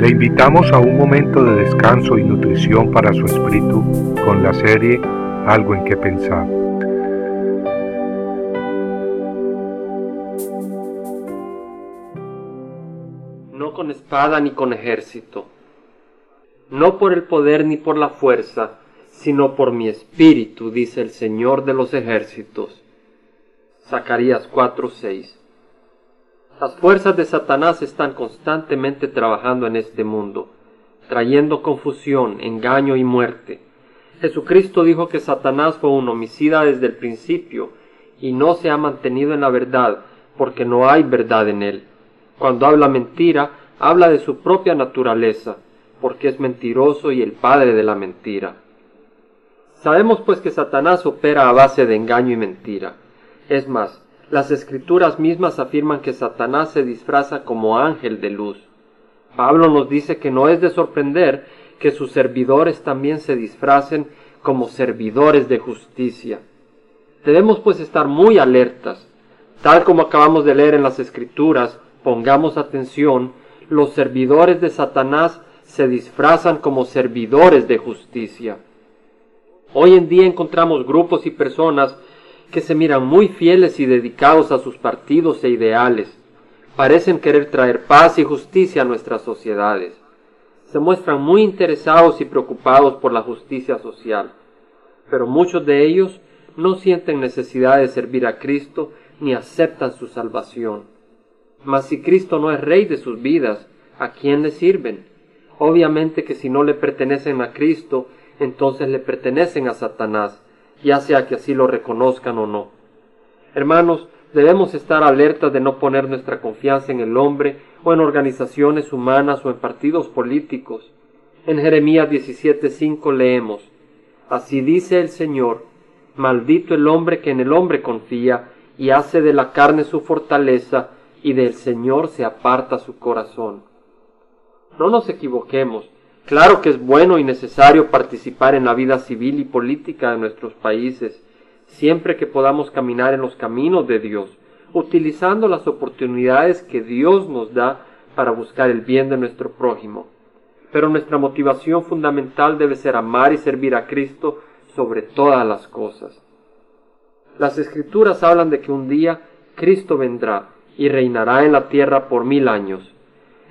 Le invitamos a un momento de descanso y nutrición para su espíritu con la serie Algo en que pensar. No con espada ni con ejército, no por el poder ni por la fuerza, sino por mi espíritu, dice el Señor de los ejércitos. Zacarías 4:6 las fuerzas de Satanás están constantemente trabajando en este mundo, trayendo confusión, engaño y muerte. Jesucristo dijo que Satanás fue un homicida desde el principio y no se ha mantenido en la verdad porque no hay verdad en él. Cuando habla mentira, habla de su propia naturaleza, porque es mentiroso y el padre de la mentira. Sabemos pues que Satanás opera a base de engaño y mentira. Es más, las escrituras mismas afirman que Satanás se disfraza como ángel de luz. Pablo nos dice que no es de sorprender que sus servidores también se disfracen como servidores de justicia. Debemos pues estar muy alertas. Tal como acabamos de leer en las escrituras, pongamos atención, los servidores de Satanás se disfrazan como servidores de justicia. Hoy en día encontramos grupos y personas que se miran muy fieles y dedicados a sus partidos e ideales. Parecen querer traer paz y justicia a nuestras sociedades. Se muestran muy interesados y preocupados por la justicia social, pero muchos de ellos no sienten necesidad de servir a Cristo ni aceptan su salvación. Mas si Cristo no es rey de sus vidas, ¿a quién le sirven? Obviamente que si no le pertenecen a Cristo, entonces le pertenecen a Satanás, ya sea que así lo reconozcan o no. Hermanos, debemos estar alertas de no poner nuestra confianza en el hombre o en organizaciones humanas o en partidos políticos. En Jeremías 17:5 leemos, Así dice el Señor, maldito el hombre que en el hombre confía y hace de la carne su fortaleza y del Señor se aparta su corazón. No nos equivoquemos, Claro que es bueno y necesario participar en la vida civil y política de nuestros países, siempre que podamos caminar en los caminos de Dios, utilizando las oportunidades que Dios nos da para buscar el bien de nuestro prójimo. Pero nuestra motivación fundamental debe ser amar y servir a Cristo sobre todas las cosas. Las escrituras hablan de que un día Cristo vendrá y reinará en la tierra por mil años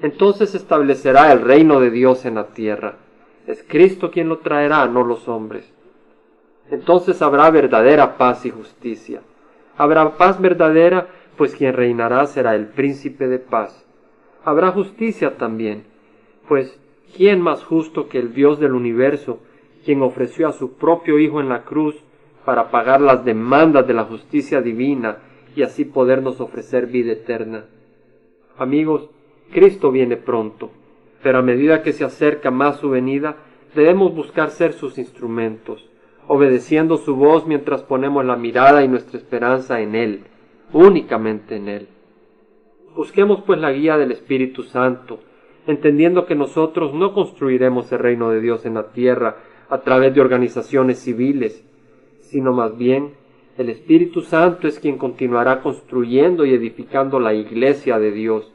entonces establecerá el reino de Dios en la tierra. Es Cristo quien lo traerá, no los hombres. Entonces habrá verdadera paz y justicia. Habrá paz verdadera, pues quien reinará será el príncipe de paz. Habrá justicia también, pues ¿quién más justo que el Dios del universo, quien ofreció a su propio Hijo en la cruz para pagar las demandas de la justicia divina y así podernos ofrecer vida eterna? Amigos, Cristo viene pronto, pero a medida que se acerca más su venida, debemos buscar ser sus instrumentos, obedeciendo su voz mientras ponemos la mirada y nuestra esperanza en Él, únicamente en Él. Busquemos pues la guía del Espíritu Santo, entendiendo que nosotros no construiremos el reino de Dios en la tierra a través de organizaciones civiles, sino más bien el Espíritu Santo es quien continuará construyendo y edificando la iglesia de Dios,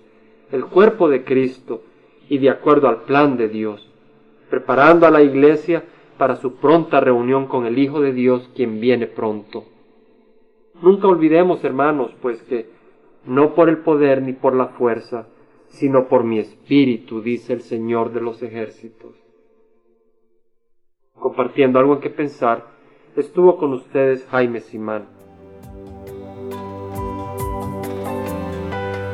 el cuerpo de Cristo y de acuerdo al plan de Dios, preparando a la iglesia para su pronta reunión con el Hijo de Dios quien viene pronto. Nunca olvidemos, hermanos, pues que no por el poder ni por la fuerza, sino por mi espíritu, dice el Señor de los ejércitos. Compartiendo algo en que pensar, estuvo con ustedes Jaime Simán.